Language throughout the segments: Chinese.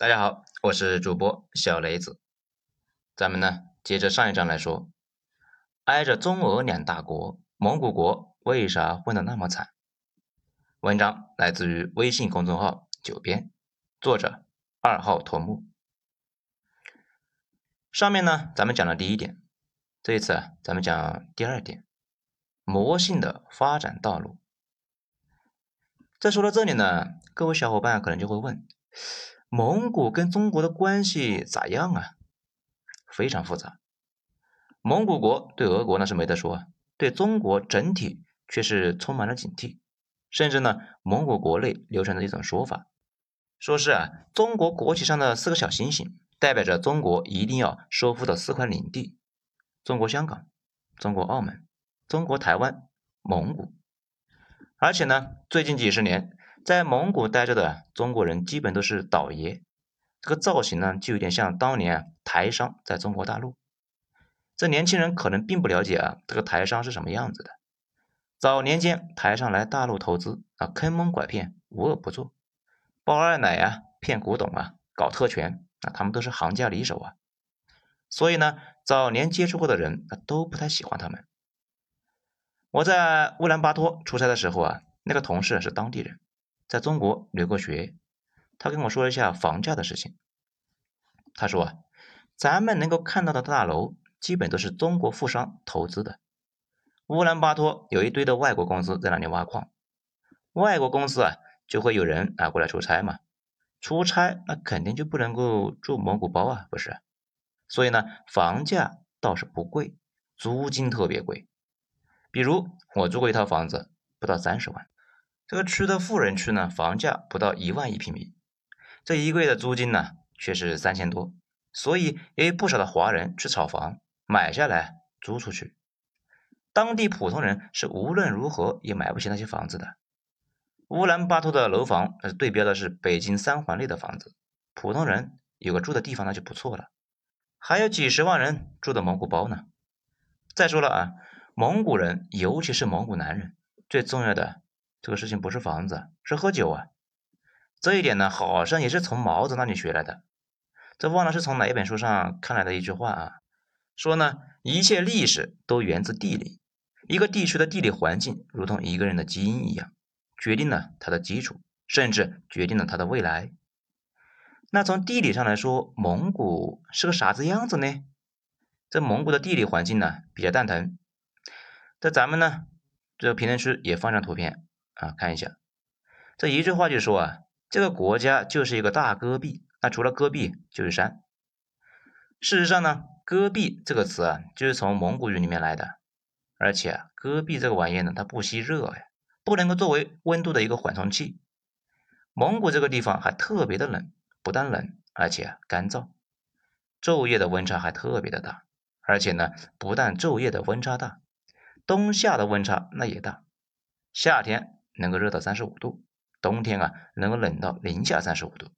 大家好，我是主播小雷子。咱们呢，接着上一章来说，挨着中俄两大国，蒙古国为啥混得那么惨？文章来自于微信公众号“九编”，作者二号头目。上面呢，咱们讲了第一点，这一次啊，咱们讲第二点，魔性的发展道路。在说到这里呢，各位小伙伴可能就会问。蒙古跟中国的关系咋样啊？非常复杂。蒙古国对俄国那是没得说，对中国整体却是充满了警惕。甚至呢，蒙古国内流传着一种说法，说是啊，中国国旗上的四个小星星代表着中国一定要收复的四块领地：中国香港、中国澳门、中国台湾、蒙古。而且呢，最近几十年。在蒙古待着的中国人基本都是倒爷，这个造型呢就有点像当年台商在中国大陆。这年轻人可能并不了解啊，这个台商是什么样子的。早年间台商来大陆投资啊，坑蒙拐骗，无恶不作，包二奶啊，骗古董啊，搞特权啊，他们都是行家里手啊。所以呢，早年接触过的人啊都不太喜欢他们。我在乌兰巴托出差的时候啊，那个同事是当地人。在中国留过学，他跟我说一下房价的事情。他说啊，咱们能够看到的大楼，基本都是中国富商投资的。乌兰巴托有一堆的外国公司在那里挖矿，外国公司啊，就会有人啊过来出差嘛。出差那肯定就不能够住蒙古包啊，不是？所以呢，房价倒是不贵，租金特别贵。比如我租过一套房子，不到三十万。这个区的富人区呢，房价不到一万一平米，这一个月的租金呢却是三千多，所以也有不少的华人去炒房，买下来租出去。当地普通人是无论如何也买不起那些房子的。乌兰巴托的楼房呃对标的是北京三环内的房子，普通人有个住的地方那就不错了，还有几十万人住的蒙古包呢。再说了啊，蒙古人尤其是蒙古男人，最重要的。这个事情不是房子，是喝酒啊！这一点呢，好像也是从毛子那里学来的。这忘了是从哪一本书上看来的一句话啊，说呢，一切历史都源自地理，一个地区的地理环境如同一个人的基因一样，决定了它的基础，甚至决定了它的未来。那从地理上来说，蒙古是个啥子样子呢？这蒙古的地理环境呢，比较蛋疼。在咱们呢，这评论区也放上图片。啊，看一下，这一句话就说啊，这个国家就是一个大戈壁，那除了戈壁就是山。事实上呢，戈壁这个词啊，就是从蒙古语里面来的，而且戈壁这个玩意呢，它不吸热呀，不能够作为温度的一个缓冲器。蒙古这个地方还特别的冷，不但冷，而且干燥，昼夜的温差还特别的大，而且呢，不但昼夜的温差大，冬夏的温差那也大，夏天。能够热到三十五度，冬天啊能够冷到零下三十五度。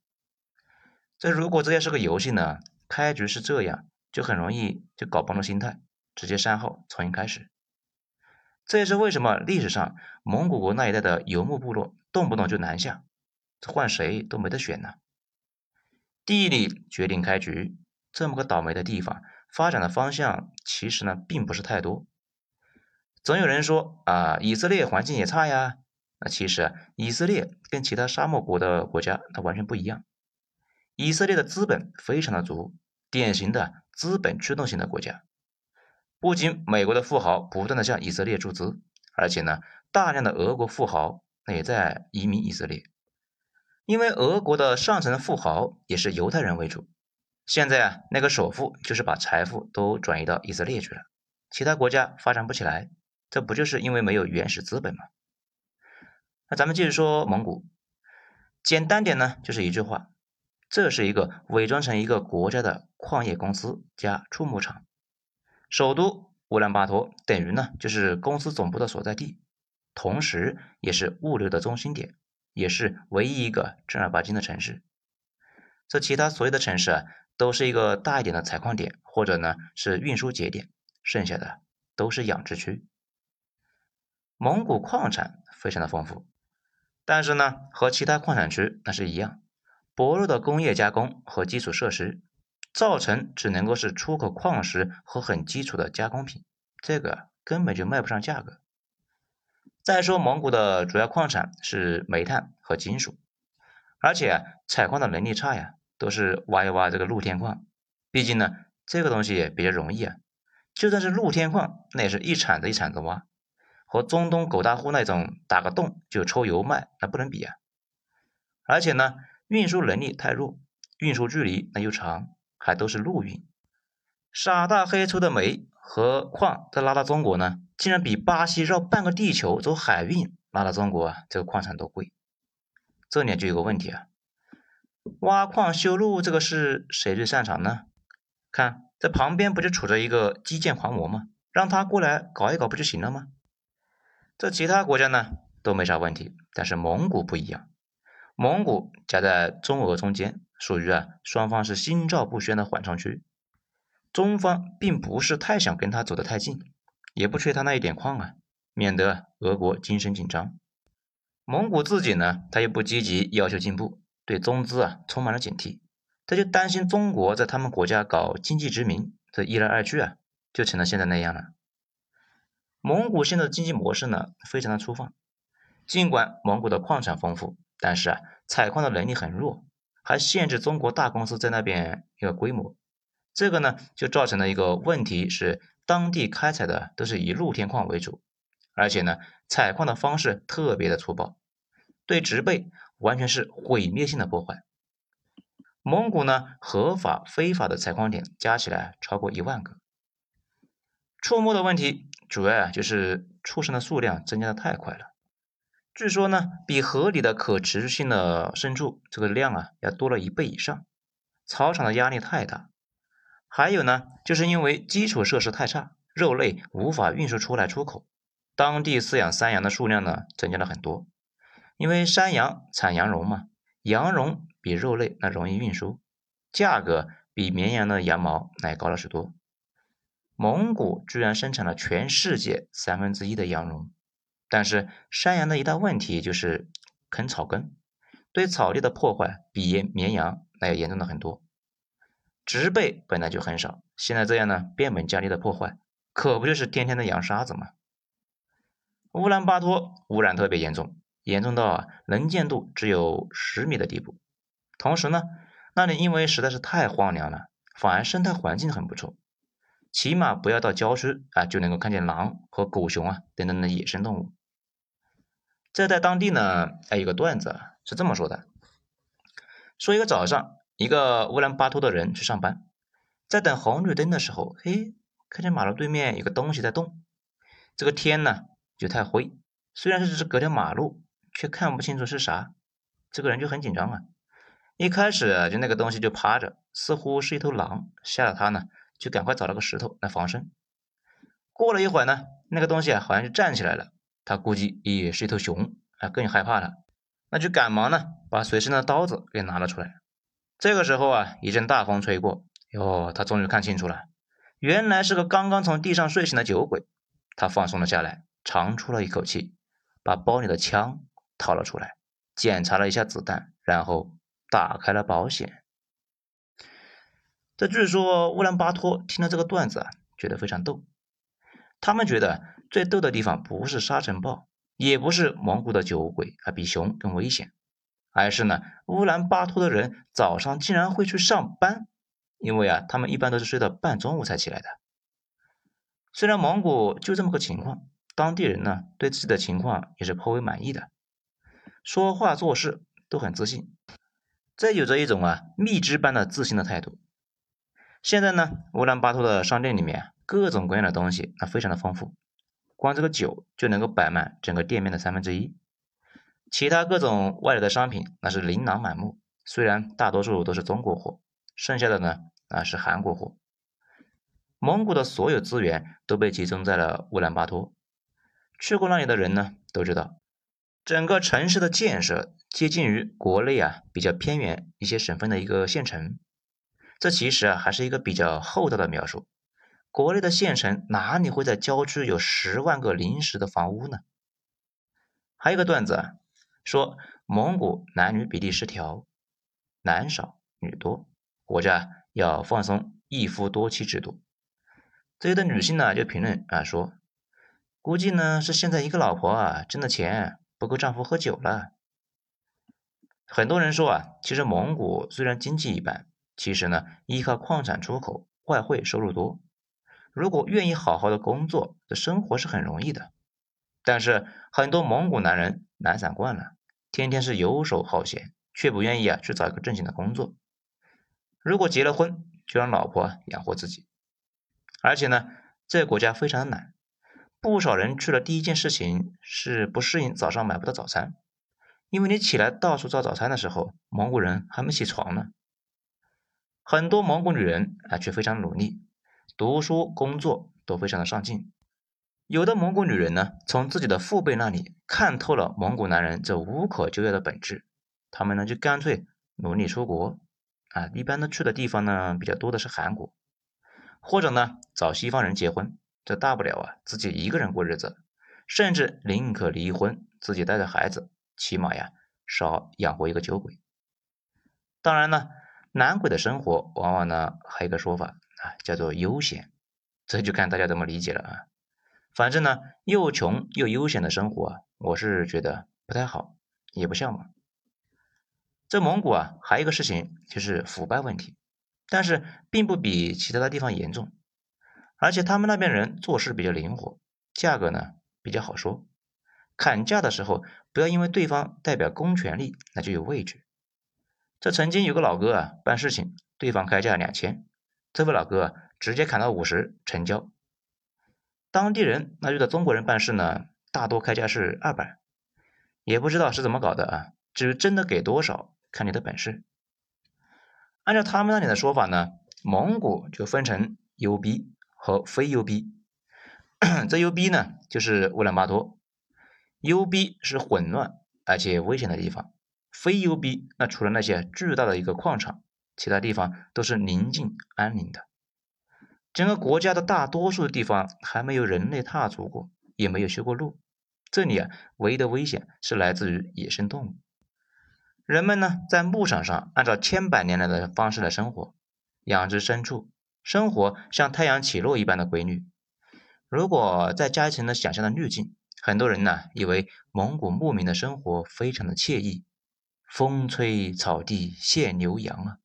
这如果这要是个游戏呢，开局是这样，就很容易就搞崩了心态，直接删号重新开始。这也是为什么历史上蒙古国那一带的游牧部落动不动就南下，这换谁都没得选呢。地理决定开局，这么个倒霉的地方，发展的方向其实呢并不是太多。总有人说啊，以色列环境也差呀。那其实啊，以色列跟其他沙漠国的国家它完全不一样。以色列的资本非常的足，典型的资本驱动型的国家。不仅美国的富豪不断的向以色列注资，而且呢，大量的俄国富豪那也在移民以色列。因为俄国的上层富豪也是犹太人为主。现在啊，那个首富就是把财富都转移到以色列去了，其他国家发展不起来，这不就是因为没有原始资本吗？那咱们继续说蒙古，简单点呢，就是一句话，这是一个伪装成一个国家的矿业公司加畜牧场，首都乌兰巴托等于呢就是公司总部的所在地，同时也是物流的中心点，也是唯一一个正儿八经的城市。这其他所有的城市啊，都是一个大一点的采矿点，或者呢是运输节点，剩下的都是养殖区。蒙古矿产非常的丰富。但是呢，和其他矿产区那是一样，薄弱的工业加工和基础设施，造成只能够是出口矿石和很基础的加工品，这个根本就卖不上价格。再说蒙古的主要矿产是煤炭和金属，而且采矿的能力差呀，都是挖一挖这个露天矿，毕竟呢这个东西也比较容易啊，就算是露天矿，那也是一铲子一铲子挖。和中东狗大户那种打个洞就抽油卖，那不能比啊！而且呢，运输能力太弱，运输距离那又长，还都是陆运。傻大黑粗的煤和矿再拉到中国呢，竟然比巴西绕半个地球走海运拉到中国啊，这个矿产都贵。这里就有个问题啊，挖矿修路这个事谁最擅长呢？看这旁边不就杵着一个基建狂魔吗？让他过来搞一搞不就行了吗？这其他国家呢都没啥问题，但是蒙古不一样。蒙古夹在中俄中间，属于啊双方是心照不宣的缓冲区。中方并不是太想跟他走得太近，也不缺他那一点矿啊，免得俄国精神紧张。蒙古自己呢，他又不积极要求进步，对中资啊充满了警惕，他就担心中国在他们国家搞经济殖民，这一来二去啊，就成了现在那样了。蒙古现在的经济模式呢，非常的粗放。尽管蒙古的矿产丰富，但是啊，采矿的能力很弱，还限制中国大公司在那边一个规模。这个呢，就造成了一个问题是，当地开采的都是以露天矿为主，而且呢，采矿的方式特别的粗暴，对植被完全是毁灭性的破坏。蒙古呢，合法、非法的采矿点加起来超过一万个。触摸的问题。主要啊，就是畜生的数量增加的太快了。据说呢，比合理的可持续性的牲畜这个量啊，要多了一倍以上。草场的压力太大。还有呢，就是因为基础设施太差，肉类无法运输出来出口。当地饲养山羊的数量呢，增加了很多。因为山羊产羊绒嘛，羊绒比肉类那容易运输，价格比绵羊的羊毛那高了许多。蒙古居然生产了全世界三分之一的羊绒，但是山羊的一大问题就是啃草根，对草地的破坏比绵羊那要严重的很多。植被本来就很少，现在这样呢变本加厉的破坏，可不就是天天的扬沙子吗？乌兰巴托污染特别严重，严重到啊能见度只有十米的地步。同时呢，那里因为实在是太荒凉了，反而生态环境很不错。起码不要到郊区啊，就能够看见狼和狗熊啊等等的野生动物。这在当地呢，还有个段子是这么说的：说一个早上，一个乌兰巴托的人去上班，在等红绿灯的时候，嘿，看见马路对面有个东西在动。这个天呢就太灰，虽然是是隔条马路，却看不清楚是啥。这个人就很紧张啊。一开始就那个东西就趴着，似乎是一头狼，吓得他呢。就赶快找了个石头来防身。过了一会儿呢，那个东西啊好像就站起来了，他估计也是一头熊啊，更害怕了，那就赶忙呢把随身的刀子给拿了出来。这个时候啊，一阵大风吹过，哟，他终于看清楚了，原来是个刚刚从地上睡醒的酒鬼。他放松了下来，长出了一口气，把包里的枪掏了出来，检查了一下子弹，然后打开了保险。这据说乌兰巴托听了这个段子啊，觉得非常逗。他们觉得最逗的地方不是沙尘暴，也不是蒙古的酒鬼啊比熊更危险，而是呢乌兰巴托的人早上竟然会去上班，因为啊他们一般都是睡到半中午才起来的。虽然蒙古就这么个情况，当地人呢对自己的情况也是颇为满意的，说话做事都很自信，这有着一种啊蜜汁般的自信的态度。现在呢，乌兰巴托的商店里面各种各样的东西，那非常的丰富。光这个酒就能够摆满整个店面的三分之一，其他各种外来的商品那是琳琅满目。虽然大多数都是中国货，剩下的呢啊是韩国货。蒙古的所有资源都被集中在了乌兰巴托。去过那里的人呢都知道，整个城市的建设接近于国内啊比较偏远一些省份的一个县城。这其实啊还是一个比较厚道的描述。国内的县城哪里会在郊区有十万个临时的房屋呢？还有个段子啊，说蒙古男女比例失调，男少女多，国家要放松一夫多妻制度。这有的女性呢就评论啊说，估计呢是现在一个老婆啊挣的钱不够丈夫喝酒了。很多人说啊，其实蒙古虽然经济一般，其实呢依靠矿产出口，外汇收入多。如果愿意好好的工作，这生活是很容易的。但是很多蒙古男人懒散惯了，天天是游手好闲，却不愿意啊去找一个正经的工作。如果结了婚，就让老婆养活自己。而且呢，这个国家非常的懒，不少人去了第一件事情是不适应早上买不到早餐，因为你起来到处找早餐的时候，蒙古人还没起床呢。很多蒙古女人啊却非常努力，读书工作都非常的上进。有的蒙古女人呢，从自己的父辈那里看透了蒙古男人这无可救药的本质，他们呢就干脆努力出国啊，一般呢去的地方呢比较多的是韩国。或者呢，找西方人结婚，这大不了啊，自己一个人过日子，甚至宁可离婚，自己带着孩子，起码呀，少养活一个酒鬼。当然呢，男鬼的生活往往呢，还有一个说法啊，叫做悠闲，这就看大家怎么理解了啊。反正呢，又穷又悠闲的生活，我是觉得不太好，也不向往。这蒙古啊，还有一个事情就是腐败问题。但是并不比其他的地方严重，而且他们那边人做事比较灵活，价格呢比较好说。砍价的时候不要因为对方代表公权力，那就有畏惧。这曾经有个老哥啊办事情，对方开价两千，这位老哥直接砍到五十成交。当地人那遇到中国人办事呢，大多开价是二百，也不知道是怎么搞的啊，至于真的给多少，看你的本事。按照他们那里的说法呢，蒙古就分成 UB 和非 UB。这 UB 呢，就是乌兰巴托。，UB 是混乱而且危险的地方，非幽逼那除了那些巨大的一个矿场，其他地方都是宁静安宁的。整个国家的大多数地方还没有人类踏足过，也没有修过路。这里啊，唯一的危险是来自于野生动物。人们呢，在牧场上按照千百年来的方式来生活，养殖牲畜，生活像太阳起落一般的规律。如果再加一层的想象的滤镜，很多人呢以为蒙古牧民的生活非常的惬意，风吹草低见牛羊啊。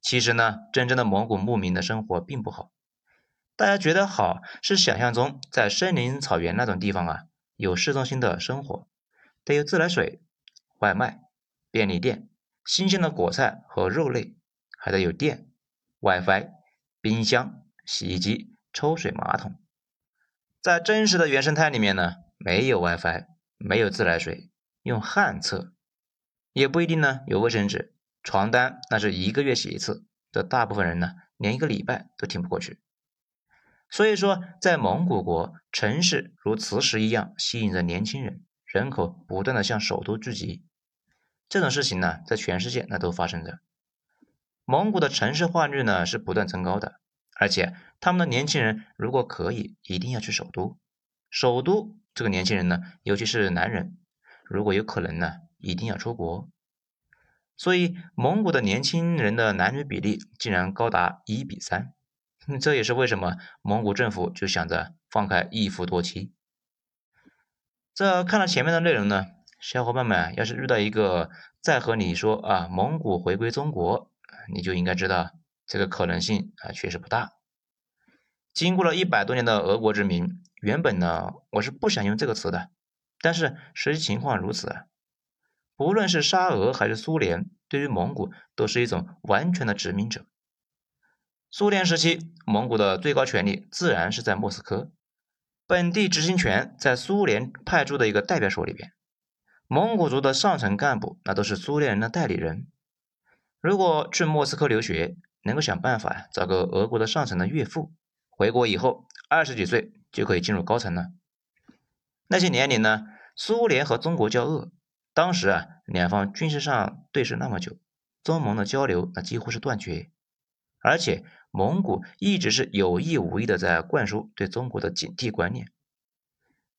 其实呢，真正的蒙古牧民的生活并不好。大家觉得好，是想象中在森林草原那种地方啊，有市中心的生活，得有自来水、外卖。便利店、新鲜的果菜和肉类，还得有电、WiFi、冰箱、洗衣机、抽水马桶。在真实的原生态里面呢，没有 WiFi，没有自来水，用旱厕，也不一定呢有卫生纸，床单那是一个月洗一次，这大部分人呢连一个礼拜都挺不过去。所以说，在蒙古国，城市如磁石一样吸引着年轻人，人口不断的向首都聚集。这种事情呢，在全世界那都发生着。蒙古的城市化率呢是不断增高的，而且他们的年轻人如果可以，一定要去首都。首都这个年轻人呢，尤其是男人，如果有可能呢，一定要出国。所以，蒙古的年轻人的男女比例竟然高达一比三，这也是为什么蒙古政府就想着放开一夫多妻。这看了前面的内容呢。小伙伴们，要是遇到一个再和你说啊，蒙古回归中国，你就应该知道这个可能性啊确实不大。经过了一百多年的俄国殖民，原本呢我是不想用这个词的，但是实际情况如此啊。不论是沙俄还是苏联，对于蒙古都是一种完全的殖民者。苏联时期，蒙古的最高权力自然是在莫斯科，本地执行权在苏联派驻的一个代表所里边。蒙古族的上层干部，那都是苏联人的代理人。如果去莫斯科留学，能够想办法找个俄国的上层的岳父，回国以后二十几岁就可以进入高层了。那些年里呢，苏联和中国交恶，当时啊，两方军事上对峙那么久，中蒙的交流那几乎是断绝，而且蒙古一直是有意无意的在灌输对中国的警惕观念。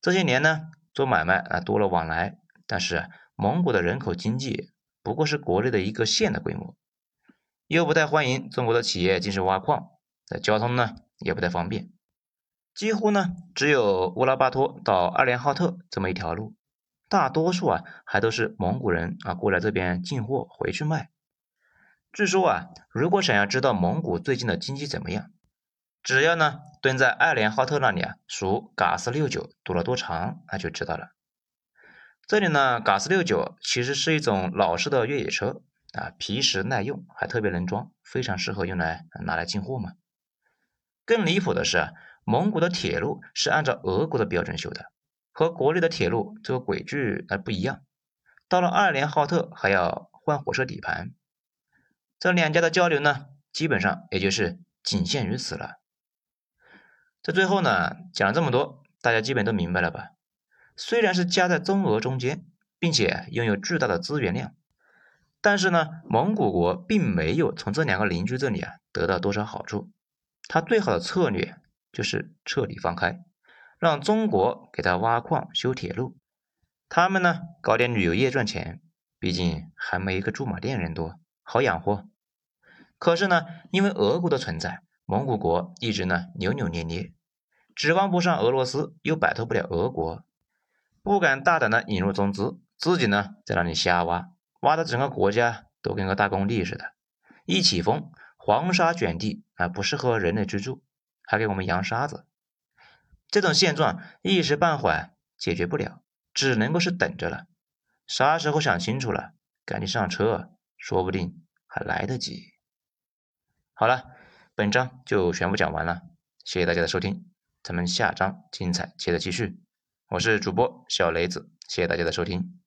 这些年呢，做买卖啊多了往来。但是蒙古的人口经济不过是国内的一个县的规模，又不太欢迎中国的企业进去挖矿，那交通呢也不太方便，几乎呢只有乌拉巴托到二连浩特这么一条路，大多数啊还都是蒙古人啊过来这边进货回去卖。据说啊，如果想要知道蒙古最近的经济怎么样，只要呢蹲在二连浩特那里啊数嘎斯六九堵了多长，那就知道了。这里呢，嘎斯六九其实是一种老式的越野车啊，皮实耐用，还特别能装，非常适合用来拿来进货嘛。更离谱的是，蒙古的铁路是按照俄国的标准修的，和国内的铁路这个轨距啊不一样。到了二连浩特还要换火车底盘，这两家的交流呢，基本上也就是仅限于此了。这最后呢，讲了这么多，大家基本都明白了吧？虽然是夹在中俄中间，并且拥有巨大的资源量，但是呢，蒙古国并没有从这两个邻居这里啊得到多少好处。他最好的策略就是彻底放开，让中国给他挖矿修铁路，他们呢搞点旅游业赚钱，毕竟还没一个驻马店人多，好养活。可是呢，因为俄国的存在，蒙古国一直呢扭扭捏捏，指望不上俄罗斯，又摆脱不了俄国。不敢大胆的引入中资，自己呢在那里瞎挖，挖的整个国家都跟个大工地似的。一起风，黄沙卷地啊，不适合人类居住，还给我们扬沙子。这种现状一时半会解决不了，只能够是等着了。啥时候想清楚了，赶紧上车，说不定还来得及。好了，本章就全部讲完了，谢谢大家的收听，咱们下章精彩接着继续。我是主播小雷子，谢谢大家的收听。